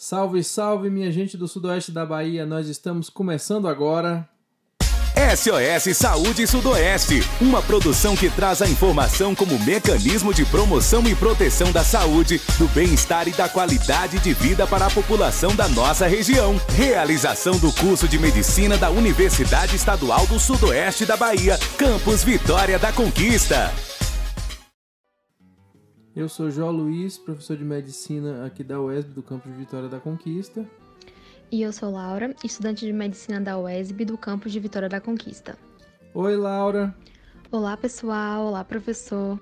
Salve, salve, minha gente do sudoeste da Bahia. Nós estamos começando agora. SOS Saúde Sudoeste, uma produção que traz a informação como mecanismo de promoção e proteção da saúde, do bem-estar e da qualidade de vida para a população da nossa região. Realização do curso de medicina da Universidade Estadual do Sudoeste da Bahia, Campus Vitória da Conquista. Eu sou João Luiz, professor de medicina aqui da UESB do campus de Vitória da Conquista. E eu sou Laura, estudante de medicina da UESB do campus de Vitória da Conquista. Oi, Laura. Olá, pessoal. Olá, professor.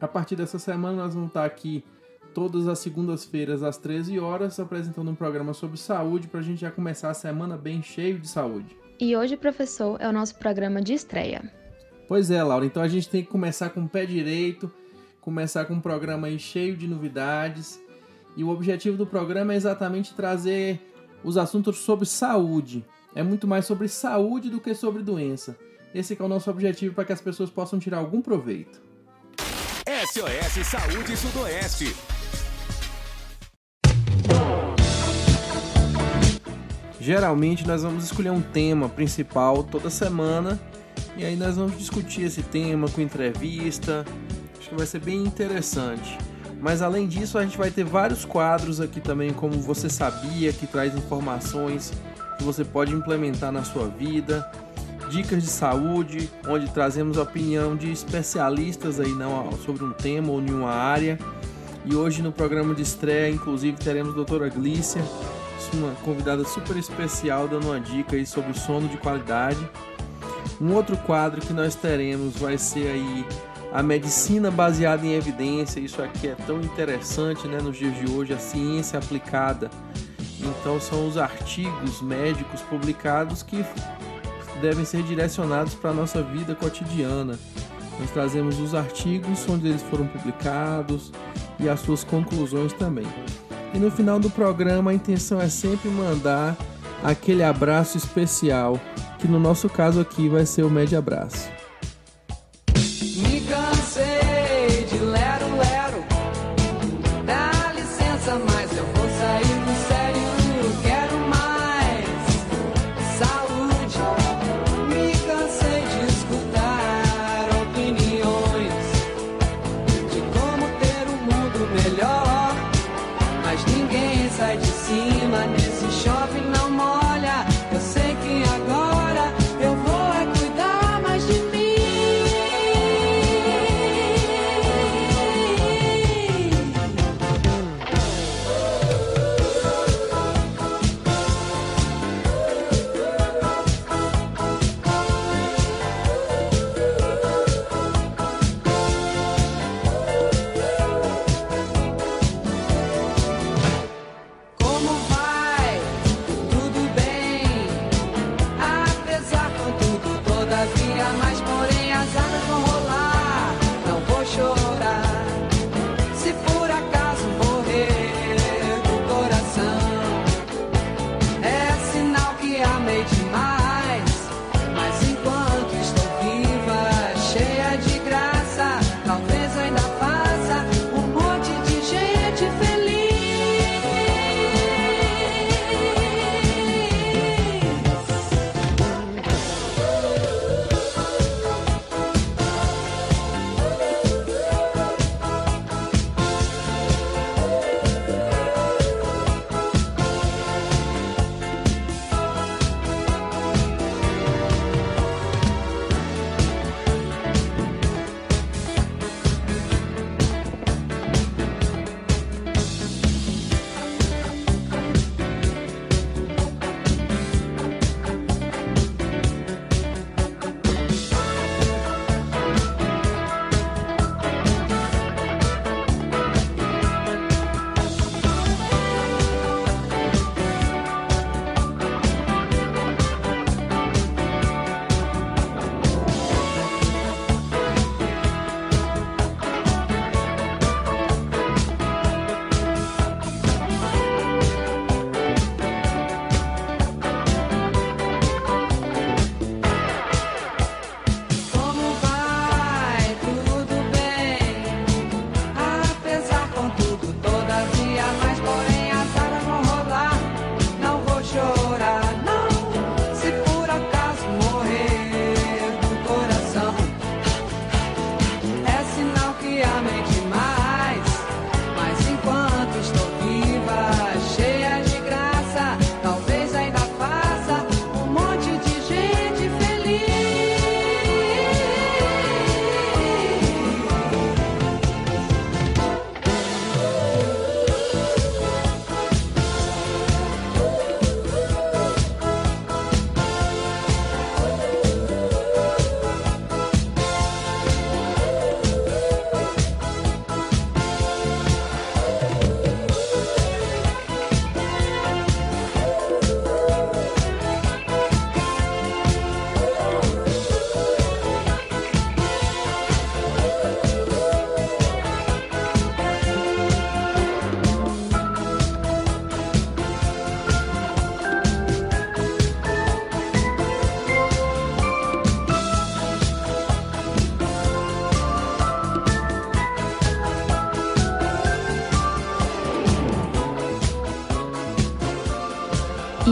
A partir dessa semana nós vamos estar aqui todas as segundas-feiras às 13 horas apresentando um programa sobre saúde para a gente já começar a semana bem cheio de saúde. E hoje, professor, é o nosso programa de estreia. Pois é, Laura. Então a gente tem que começar com o pé direito começar com um programa cheio de novidades. E o objetivo do programa é exatamente trazer os assuntos sobre saúde. É muito mais sobre saúde do que sobre doença. Esse é o nosso objetivo para que as pessoas possam tirar algum proveito. SOS Saúde Sudoeste. Geralmente nós vamos escolher um tema principal toda semana e aí nós vamos discutir esse tema com entrevista, que vai ser bem interessante. Mas além disso, a gente vai ter vários quadros aqui também, como você sabia, que traz informações que você pode implementar na sua vida, dicas de saúde, onde trazemos a opinião de especialistas aí não sobre um tema ou nenhuma área. E hoje no programa de estreia, inclusive, teremos a doutora Glícia, uma convidada super especial, dando uma dica aí sobre sono de qualidade. Um outro quadro que nós teremos vai ser aí a medicina baseada em evidência, isso aqui é tão interessante né, nos dias de hoje, a ciência aplicada. Então, são os artigos médicos publicados que devem ser direcionados para a nossa vida cotidiana. Nós trazemos os artigos onde eles foram publicados e as suas conclusões também. E no final do programa, a intenção é sempre mandar aquele abraço especial, que no nosso caso aqui vai ser o médio abraço.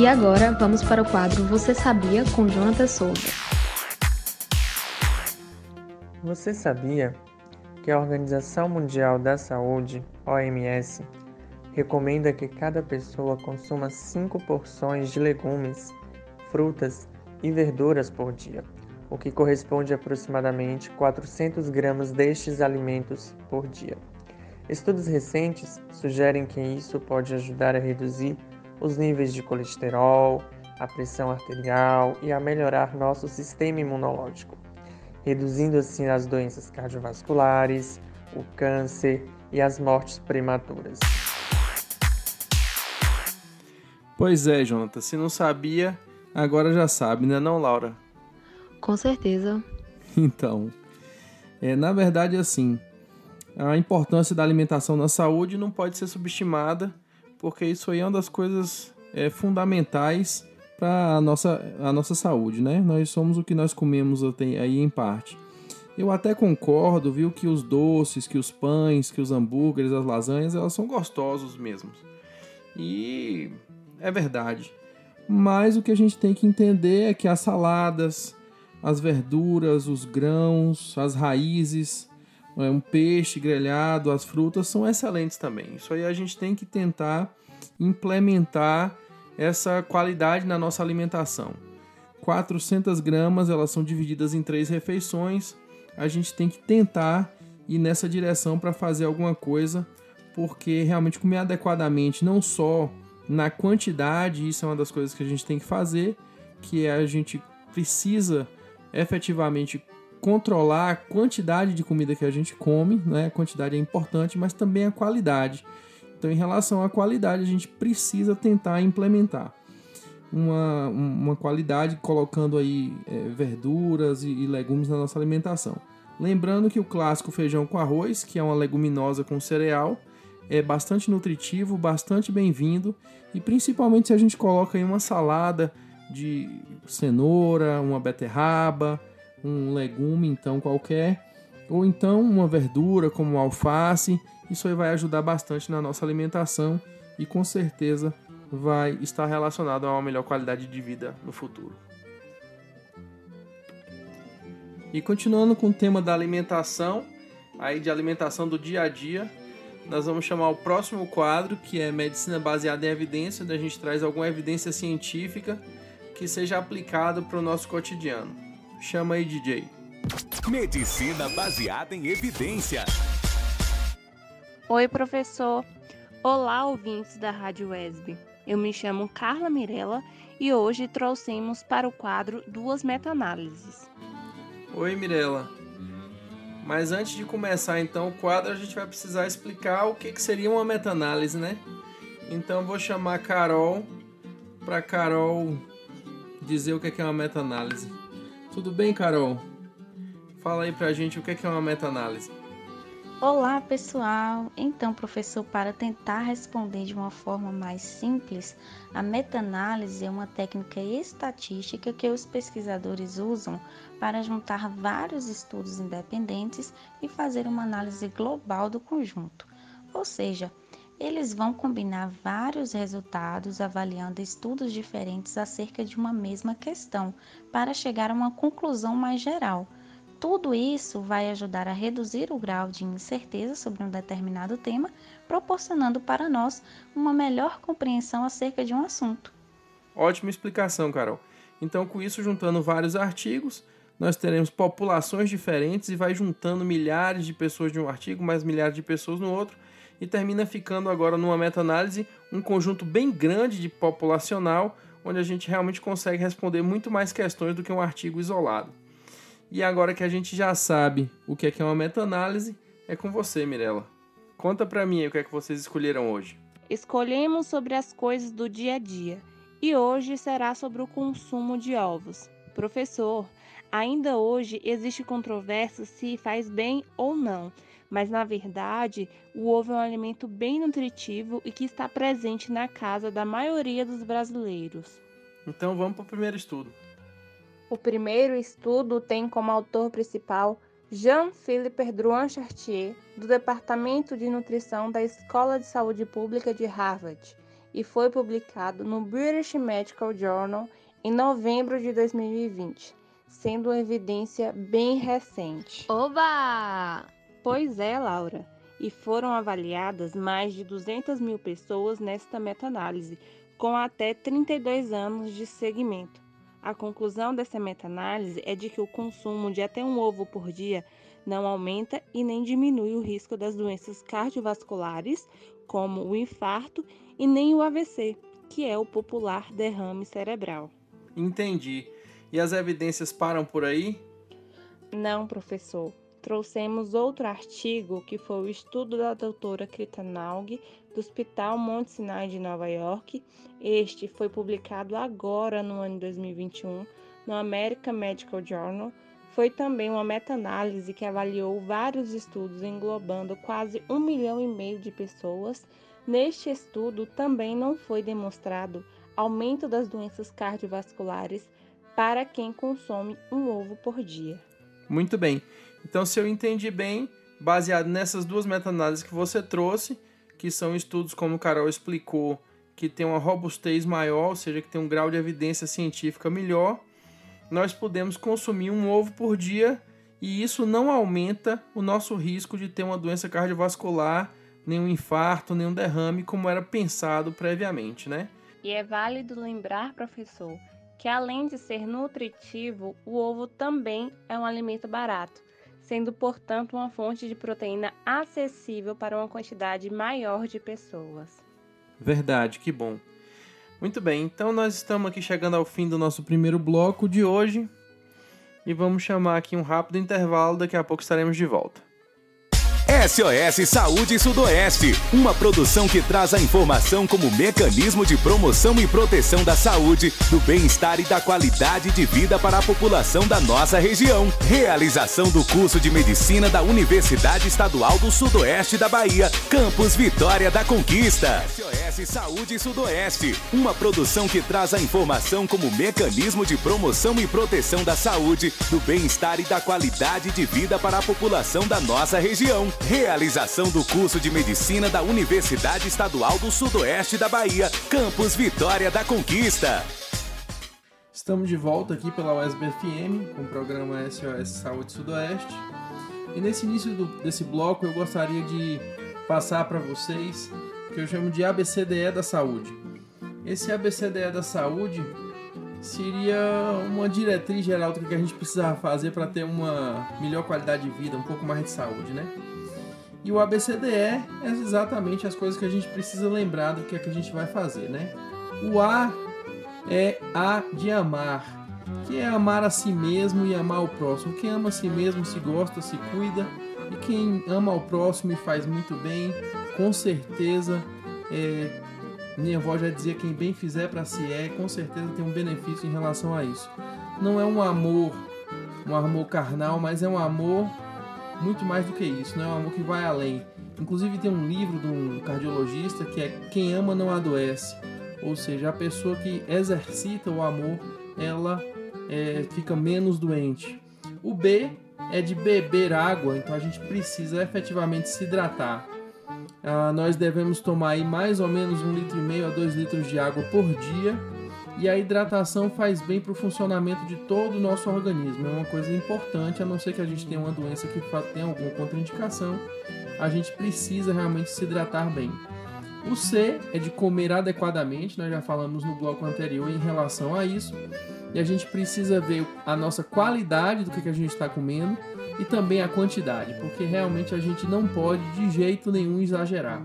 E agora vamos para o quadro Você Sabia com Jonathan Souza. Você sabia que a Organização Mundial da Saúde, OMS, recomenda que cada pessoa consuma 5 porções de legumes, frutas e verduras por dia, o que corresponde a aproximadamente 400 gramas destes alimentos por dia. Estudos recentes sugerem que isso pode ajudar a reduzir os níveis de colesterol, a pressão arterial e a melhorar nosso sistema imunológico, reduzindo assim as doenças cardiovasculares, o câncer e as mortes prematuras. Pois é, Jonathan, se não sabia, agora já sabe, né não, Laura? Com certeza. Então, é, na verdade, assim, a importância da alimentação na saúde não pode ser subestimada porque isso aí é uma das coisas é, fundamentais para a nossa, a nossa saúde, né? Nós somos o que nós comemos aí em parte. Eu até concordo, viu, que os doces, que os pães, que os hambúrgueres, as lasanhas, elas são gostosos mesmo. E é verdade. Mas o que a gente tem que entender é que as saladas, as verduras, os grãos, as raízes, um peixe grelhado, as frutas são excelentes também. Isso aí a gente tem que tentar implementar essa qualidade na nossa alimentação. 400 gramas, elas são divididas em três refeições. A gente tem que tentar ir nessa direção para fazer alguma coisa, porque realmente comer adequadamente, não só na quantidade, isso é uma das coisas que a gente tem que fazer, que é a gente precisa efetivamente controlar a quantidade de comida que a gente come, né? A quantidade é importante, mas também a qualidade. Então, em relação à qualidade, a gente precisa tentar implementar uma, uma qualidade colocando aí é, verduras e, e legumes na nossa alimentação. Lembrando que o clássico feijão com arroz, que é uma leguminosa com cereal, é bastante nutritivo, bastante bem-vindo e principalmente se a gente coloca aí uma salada de cenoura, uma beterraba, um legume então qualquer, ou então uma verdura como alface. Isso aí vai ajudar bastante na nossa alimentação e com certeza vai estar relacionado a uma melhor qualidade de vida no futuro. E continuando com o tema da alimentação, aí de alimentação do dia a dia, nós vamos chamar o próximo quadro, que é Medicina Baseada em Evidência, onde a gente traz alguma evidência científica que seja aplicado para o nosso cotidiano. Chama aí, DJ. Medicina baseada em evidência. Oi, professor. Olá, ouvintes da Rádio ESB. Eu me chamo Carla Mirella e hoje trouxemos para o quadro duas meta-análises. Oi, Mirella. Mas antes de começar então o quadro, a gente vai precisar explicar o que, que seria uma meta-análise, né? Então vou chamar a Carol para Carol dizer o que é uma meta-análise. Tudo bem, Carol? Fala aí pra gente o que é uma meta-análise. Olá, pessoal! Então, professor, para tentar responder de uma forma mais simples, a meta-análise é uma técnica estatística que os pesquisadores usam para juntar vários estudos independentes e fazer uma análise global do conjunto. Ou seja, eles vão combinar vários resultados avaliando estudos diferentes acerca de uma mesma questão para chegar a uma conclusão mais geral. Tudo isso vai ajudar a reduzir o grau de incerteza sobre um determinado tema, proporcionando para nós uma melhor compreensão acerca de um assunto. Ótima explicação, Carol. Então, com isso, juntando vários artigos, nós teremos populações diferentes e vai juntando milhares de pessoas de um artigo, mais milhares de pessoas no outro, e termina ficando agora numa meta-análise um conjunto bem grande de populacional, onde a gente realmente consegue responder muito mais questões do que um artigo isolado. E agora que a gente já sabe o que é, que é uma meta-análise, é com você, Mirella. Conta pra mim o que é que vocês escolheram hoje. Escolhemos sobre as coisas do dia a dia e hoje será sobre o consumo de ovos. Professor, ainda hoje existe controvérsia se faz bem ou não mas na verdade o ovo é um alimento bem nutritivo e que está presente na casa da maioria dos brasileiros. Então vamos para o primeiro estudo. O primeiro estudo tem como autor principal Jean-Philippe Drouin Chartier, do Departamento de Nutrição da Escola de Saúde Pública de Harvard, e foi publicado no British Medical Journal em novembro de 2020, sendo uma evidência bem recente. Oba! Pois é, Laura, e foram avaliadas mais de 200 mil pessoas nesta meta-análise, com até 32 anos de segmento. A conclusão dessa meta-análise é de que o consumo de até um ovo por dia não aumenta e nem diminui o risco das doenças cardiovasculares, como o infarto e nem o AVC, que é o popular derrame cerebral. Entendi. E as evidências param por aí? Não, professor. Trouxemos outro artigo que foi o estudo da doutora Krita Naug, do Hospital Monte Sinai de Nova York. Este foi publicado agora no ano 2021 no American Medical Journal. Foi também uma meta-análise que avaliou vários estudos englobando quase um milhão e meio de pessoas. Neste estudo também não foi demonstrado aumento das doenças cardiovasculares para quem consome um ovo por dia. Muito bem. Então, se eu entendi bem, baseado nessas duas meta-análises que você trouxe, que são estudos, como o Carol explicou, que tem uma robustez maior, ou seja, que tem um grau de evidência científica melhor, nós podemos consumir um ovo por dia e isso não aumenta o nosso risco de ter uma doença cardiovascular, nenhum infarto, nenhum derrame, como era pensado previamente, né? E é válido lembrar, professor, que além de ser nutritivo, o ovo também é um alimento barato, sendo, portanto, uma fonte de proteína acessível para uma quantidade maior de pessoas. Verdade, que bom. Muito bem, então nós estamos aqui chegando ao fim do nosso primeiro bloco de hoje e vamos chamar aqui um rápido intervalo, daqui a pouco estaremos de volta. SOS Saúde Sudoeste, uma produção que traz a informação como mecanismo de promoção e proteção da saúde, do bem-estar e da qualidade de vida para a população da nossa região. Realização do curso de medicina da Universidade Estadual do Sudoeste da Bahia, Campus Vitória da Conquista. SOS Saúde Sudoeste, uma produção que traz a informação como mecanismo de promoção e proteção da saúde, do bem-estar e da qualidade de vida para a população da nossa região. Realização do curso de medicina da Universidade Estadual do Sudoeste da Bahia, Campus Vitória da Conquista. Estamos de volta aqui pela USBFM com o programa SOS Saúde Sudoeste. E nesse início do, desse bloco eu gostaria de passar para vocês o que eu chamo de ABCDE da saúde. Esse ABCDE da saúde seria uma diretriz geral do que a gente precisa fazer para ter uma melhor qualidade de vida, um pouco mais de saúde, né? E o ABCDE é exatamente as coisas que a gente precisa lembrar do que é que a gente vai fazer, né? O A é A de amar, que é amar a si mesmo e amar o próximo. Quem ama a si mesmo se gosta, se cuida, e quem ama o próximo e faz muito bem, com certeza, é, minha avó já dizia: quem bem fizer para si é, com certeza tem um benefício em relação a isso. Não é um amor, um amor carnal, mas é um amor muito mais do que isso, não é um amor que vai além. Inclusive tem um livro de um cardiologista que é Quem ama não adoece, ou seja, a pessoa que exercita o amor, ela é, fica menos doente. O B é de beber água, então a gente precisa efetivamente se hidratar. Ah, nós devemos tomar aí mais ou menos um litro e meio a dois litros de água por dia e a hidratação faz bem para o funcionamento de todo o nosso organismo. É uma coisa importante, a não ser que a gente tenha uma doença que tenha alguma contraindicação, a gente precisa realmente se hidratar bem. O C é de comer adequadamente, nós já falamos no bloco anterior em relação a isso. E a gente precisa ver a nossa qualidade do que a gente está comendo e também a quantidade, porque realmente a gente não pode de jeito nenhum exagerar.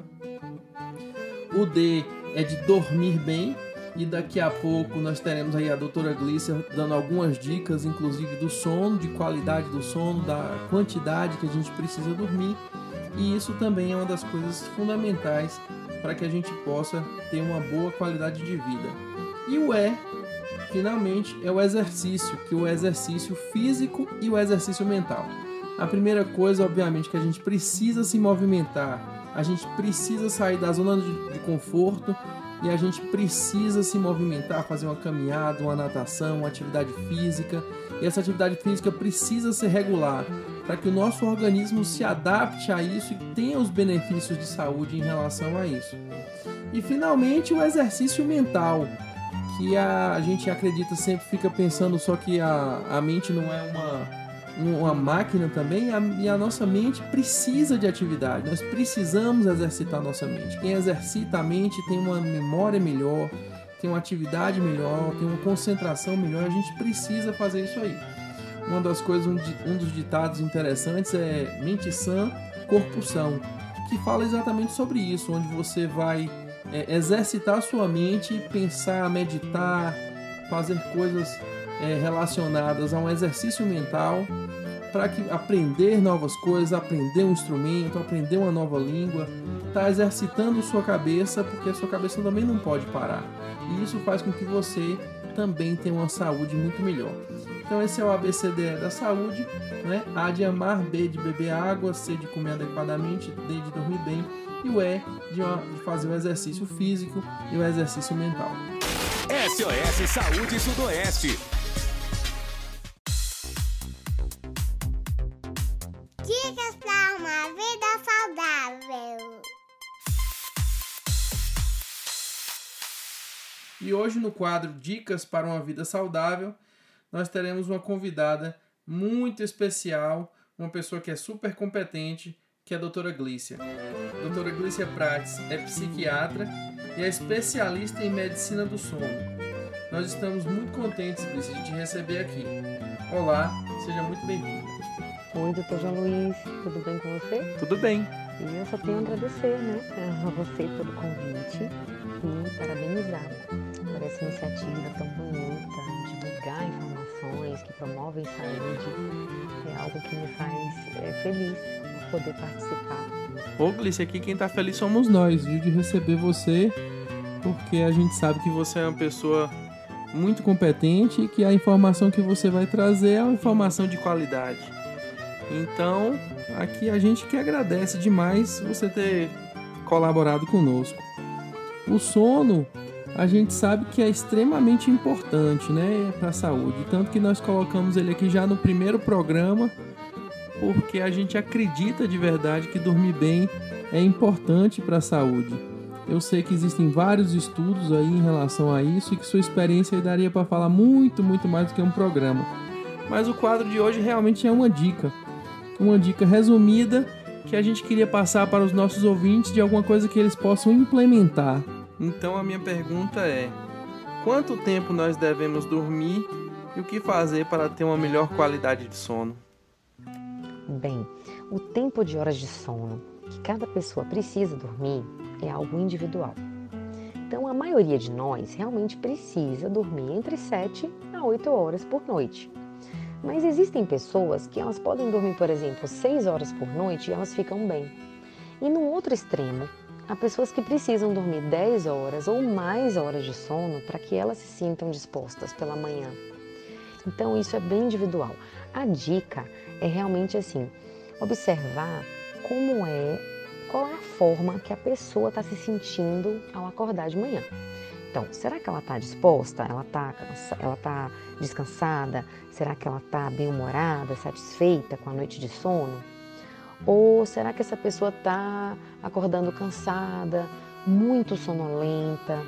O D é de dormir bem, e daqui a pouco nós teremos aí a doutora Glícia dando algumas dicas, inclusive do sono, de qualidade do sono, da quantidade que a gente precisa dormir. E isso também é uma das coisas fundamentais para que a gente possa ter uma boa qualidade de vida. E o E, finalmente, é o exercício, que é o exercício físico e o exercício mental. A primeira coisa, obviamente, que a gente precisa se movimentar, a gente precisa sair da zona de, de conforto e a gente precisa se movimentar, fazer uma caminhada, uma natação, uma atividade física. E essa atividade física precisa ser regular para que o nosso organismo se adapte a isso e tenha os benefícios de saúde em relação a isso. E finalmente o exercício mental, que a, gente acredita sempre fica pensando só que a, a mente não é uma, uma máquina também, a, e a nossa mente precisa de atividade. Nós precisamos exercitar a nossa mente. Quem exercita a mente tem uma memória melhor, tem uma atividade melhor, tem uma concentração melhor. A gente precisa fazer isso aí. Uma das coisas, um, um dos ditados interessantes é mente sã, corpo são, que fala exatamente sobre isso, onde você vai é, exercitar sua mente, pensar, meditar, fazer coisas é, relacionadas a um exercício mental para que aprender novas coisas, aprender um instrumento, aprender uma nova língua, tá exercitando sua cabeça, porque a sua cabeça também não pode parar. E isso faz com que você também tenha uma saúde muito melhor. Então esse é o ABCDE da saúde, né? A de amar, B de beber água, C de comer adequadamente, D de dormir bem e o E de, de fazer o exercício físico e o exercício mental. SOS Saúde Sudoeste. E hoje no quadro Dicas para uma vida saudável, nós teremos uma convidada muito especial, uma pessoa que é super competente que é a doutora Glícia. A doutora Glícia Prates é psiquiatra e é especialista em medicina do sono. Nós estamos muito contentes, Glícia, de te receber aqui. Olá, seja muito bem-vinda. Oi, doutor João Luiz, tudo bem com você? Tudo bem. E eu só tenho a agradecer, né, a você pelo convite e parabenizar por essa iniciativa tão bonita, divulgar informações que promovem saúde. É algo que me faz é, feliz poder participar. Ô, Glice, aqui quem tá feliz somos nós, viu, de receber você, porque a gente sabe que você é uma pessoa muito competente e que a informação que você vai trazer é uma informação de qualidade. Então, aqui a gente que agradece demais você ter colaborado conosco. O sono, a gente sabe que é extremamente importante, né, para a saúde, tanto que nós colocamos ele aqui já no primeiro programa porque a gente acredita de verdade que dormir bem é importante para a saúde. Eu sei que existem vários estudos aí em relação a isso e que sua experiência daria para falar muito, muito mais do que um programa. Mas o quadro de hoje realmente é uma dica, uma dica resumida que a gente queria passar para os nossos ouvintes de alguma coisa que eles possam implementar. Então a minha pergunta é: quanto tempo nós devemos dormir e o que fazer para ter uma melhor qualidade de sono? Bem, o tempo de horas de sono que cada pessoa precisa dormir é algo individual. Então, a maioria de nós realmente precisa dormir entre 7 a 8 horas por noite. Mas existem pessoas que elas podem dormir, por exemplo, 6 horas por noite e elas ficam bem. E no outro extremo, há pessoas que precisam dormir 10 horas ou mais horas de sono para que elas se sintam dispostas pela manhã. Então, isso é bem individual. A dica é realmente assim, observar como é, qual é a forma que a pessoa está se sentindo ao acordar de manhã. Então, será que ela está disposta? Ela está ela tá descansada? Será que ela está bem-humorada, satisfeita com a noite de sono? Ou será que essa pessoa está acordando cansada, muito sonolenta?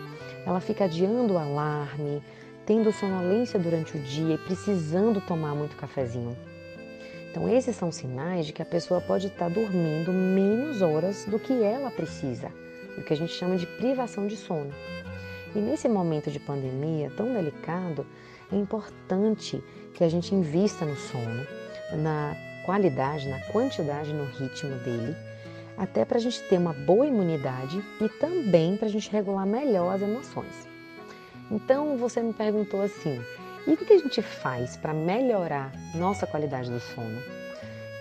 Ela fica adiando o alarme, tendo sonolência durante o dia e precisando tomar muito cafezinho. Então, esses são sinais de que a pessoa pode estar dormindo menos horas do que ela precisa, o que a gente chama de privação de sono. E nesse momento de pandemia tão delicado, é importante que a gente invista no sono, na qualidade, na quantidade, no ritmo dele, até para a gente ter uma boa imunidade e também para a gente regular melhor as emoções. Então você me perguntou assim: e o que a gente faz para melhorar nossa qualidade do sono?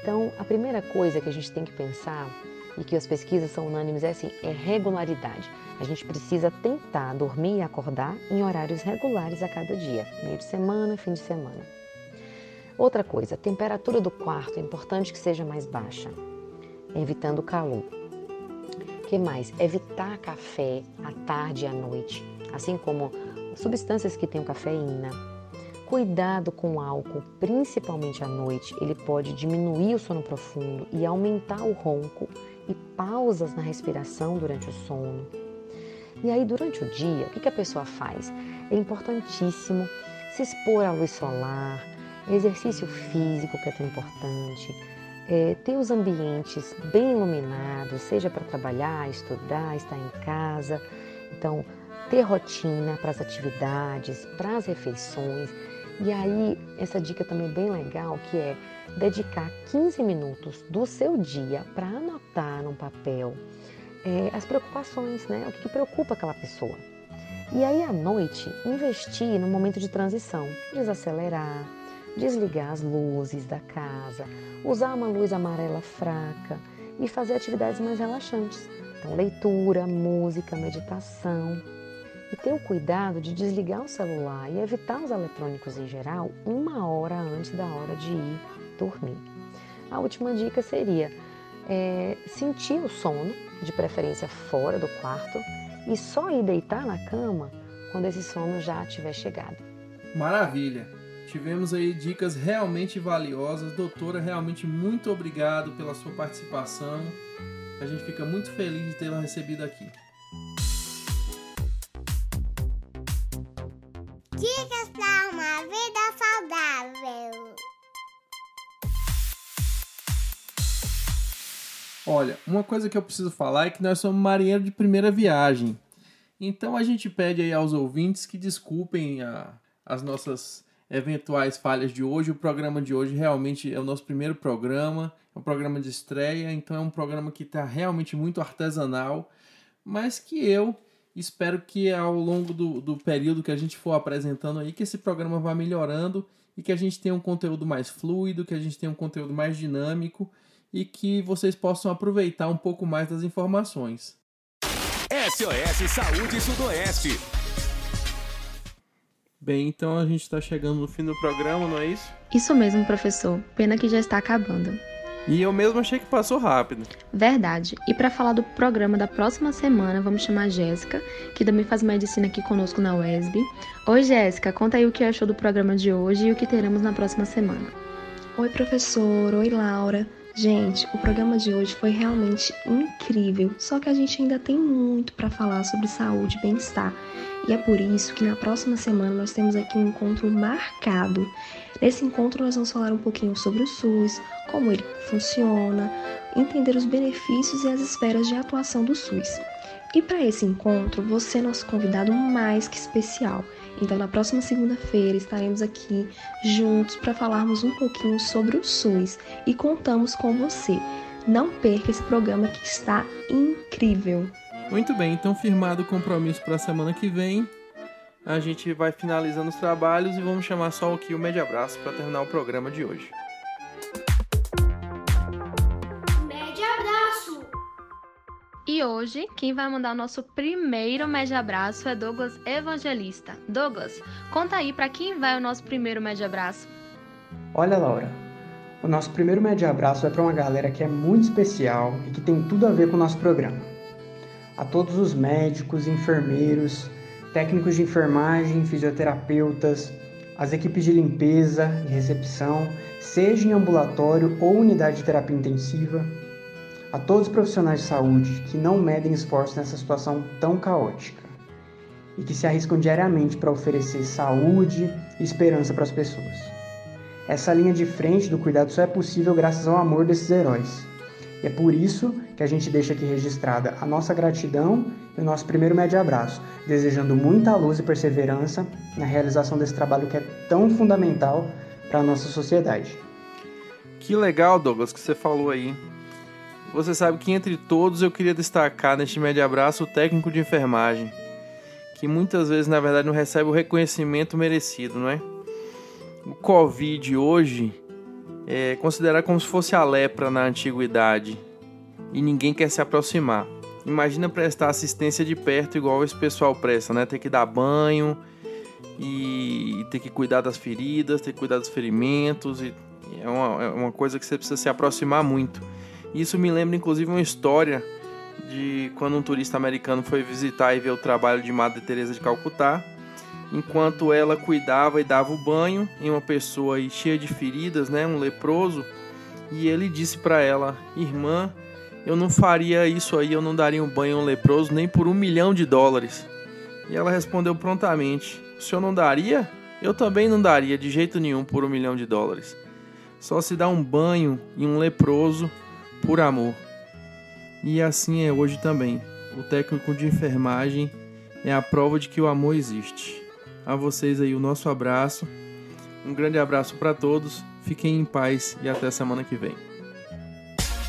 Então, a primeira coisa que a gente tem que pensar e que as pesquisas são unânimes é assim, é regularidade. A gente precisa tentar dormir e acordar em horários regulares a cada dia, meio de semana, fim de semana. Outra coisa, a temperatura do quarto é importante que seja mais baixa, evitando o calor. O que mais? Evitar café à tarde e à noite, assim como substâncias que têm cafeína. Cuidado com o álcool, principalmente à noite, ele pode diminuir o sono profundo e aumentar o ronco e pausas na respiração durante o sono. E aí, durante o dia, o que a pessoa faz? É importantíssimo se expor à luz solar, exercício físico, que é tão importante, é, ter os ambientes bem iluminados, seja para trabalhar, estudar, estar em casa. Então, ter rotina para as atividades, para as refeições. E aí, essa dica também bem legal, que é dedicar 15 minutos do seu dia para anotar num papel é, as preocupações, né? O que, que preocupa aquela pessoa. E aí, à noite, investir no momento de transição, desacelerar, desligar as luzes da casa, usar uma luz amarela fraca e fazer atividades mais relaxantes. Então, leitura, música, meditação. E ter o cuidado de desligar o celular e evitar os eletrônicos em geral uma hora antes da hora de ir dormir. A última dica seria é, sentir o sono, de preferência fora do quarto, e só ir deitar na cama quando esse sono já tiver chegado. Maravilha! Tivemos aí dicas realmente valiosas. Doutora, realmente muito obrigado pela sua participação. A gente fica muito feliz de tê-la recebido aqui. Dicas para uma vida saudável. Olha, uma coisa que eu preciso falar é que nós somos marinheiros de primeira viagem. Então a gente pede aí aos ouvintes que desculpem a, as nossas eventuais falhas de hoje. O programa de hoje realmente é o nosso primeiro programa, é um programa de estreia, então é um programa que está realmente muito artesanal, mas que eu espero que ao longo do, do período que a gente for apresentando aí, que esse programa vá melhorando e que a gente tenha um conteúdo mais fluido, que a gente tenha um conteúdo mais dinâmico e que vocês possam aproveitar um pouco mais das informações. SOS Saúde Sudoeste. Bem, então a gente está chegando no fim do programa, não é isso? Isso mesmo, professor. Pena que já está acabando. E eu mesmo achei que passou rápido. Verdade. E para falar do programa da próxima semana, vamos chamar a Jéssica, que também faz medicina aqui conosco na UESB. Oi, Jéssica, conta aí o que achou do programa de hoje e o que teremos na próxima semana. Oi, professor. Oi, Laura. Gente, o programa de hoje foi realmente incrível, só que a gente ainda tem muito para falar sobre saúde e bem-estar. E é por isso que na próxima semana nós temos aqui um encontro marcado. Nesse encontro nós vamos falar um pouquinho sobre o SUS, como ele funciona, entender os benefícios e as esferas de atuação do SUS. E para esse encontro, você é nosso convidado mais que especial. Então, na próxima segunda-feira estaremos aqui juntos para falarmos um pouquinho sobre o SUS e contamos com você. Não perca esse programa que está incrível. Muito bem, então firmado o compromisso para a semana que vem. A gente vai finalizando os trabalhos e vamos chamar só aqui o Média Abraço para terminar o programa de hoje. E hoje, quem vai mandar o nosso primeiro média abraço é Douglas Evangelista. Douglas, conta aí para quem vai o nosso primeiro média abraço. Olha, Laura, o nosso primeiro média abraço é para uma galera que é muito especial e que tem tudo a ver com o nosso programa. A todos os médicos, enfermeiros, técnicos de enfermagem, fisioterapeutas, as equipes de limpeza e recepção, seja em ambulatório ou unidade de terapia intensiva, a todos os profissionais de saúde que não medem esforços nessa situação tão caótica e que se arriscam diariamente para oferecer saúde e esperança para as pessoas. Essa linha de frente do cuidado só é possível graças ao amor desses heróis. E é por isso que a gente deixa aqui registrada a nossa gratidão e o nosso primeiro médio abraço, desejando muita luz e perseverança na realização desse trabalho que é tão fundamental para a nossa sociedade. Que legal, Douglas, que você falou aí. Você sabe que entre todos eu queria destacar neste médio abraço o técnico de enfermagem, que muitas vezes na verdade não recebe o reconhecimento merecido, não é? O Covid hoje é considerado como se fosse a lepra na antiguidade e ninguém quer se aproximar. Imagina prestar assistência de perto igual esse pessoal presta, né? Ter que dar banho e ter que cuidar das feridas, ter que cuidar dos ferimentos e é uma, é uma coisa que você precisa se aproximar muito. Isso me lembra inclusive uma história de quando um turista americano foi visitar e ver o trabalho de Madre Teresa de Calcutá, enquanto ela cuidava e dava o banho em uma pessoa cheia de feridas, né, um leproso, e ele disse para ela: "Irmã, eu não faria isso aí, eu não daria um banho a um leproso nem por um milhão de dólares. E ela respondeu prontamente: O senhor não daria? Eu também não daria de jeito nenhum por um milhão de dólares. Só se dá um banho em um leproso por amor. E assim é hoje também. O técnico de enfermagem é a prova de que o amor existe. A vocês aí o nosso abraço. Um grande abraço para todos. Fiquem em paz e até semana que vem.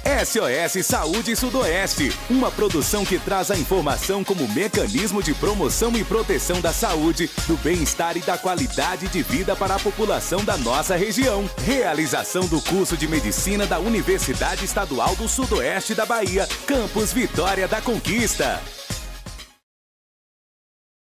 SOS Saúde Sudoeste, uma produção que traz a informação como mecanismo de promoção e proteção da saúde, do bem-estar e da qualidade de vida para a população da nossa região. Realização do curso de medicina da Universidade Estadual do Sudoeste da Bahia, Campus Vitória da Conquista.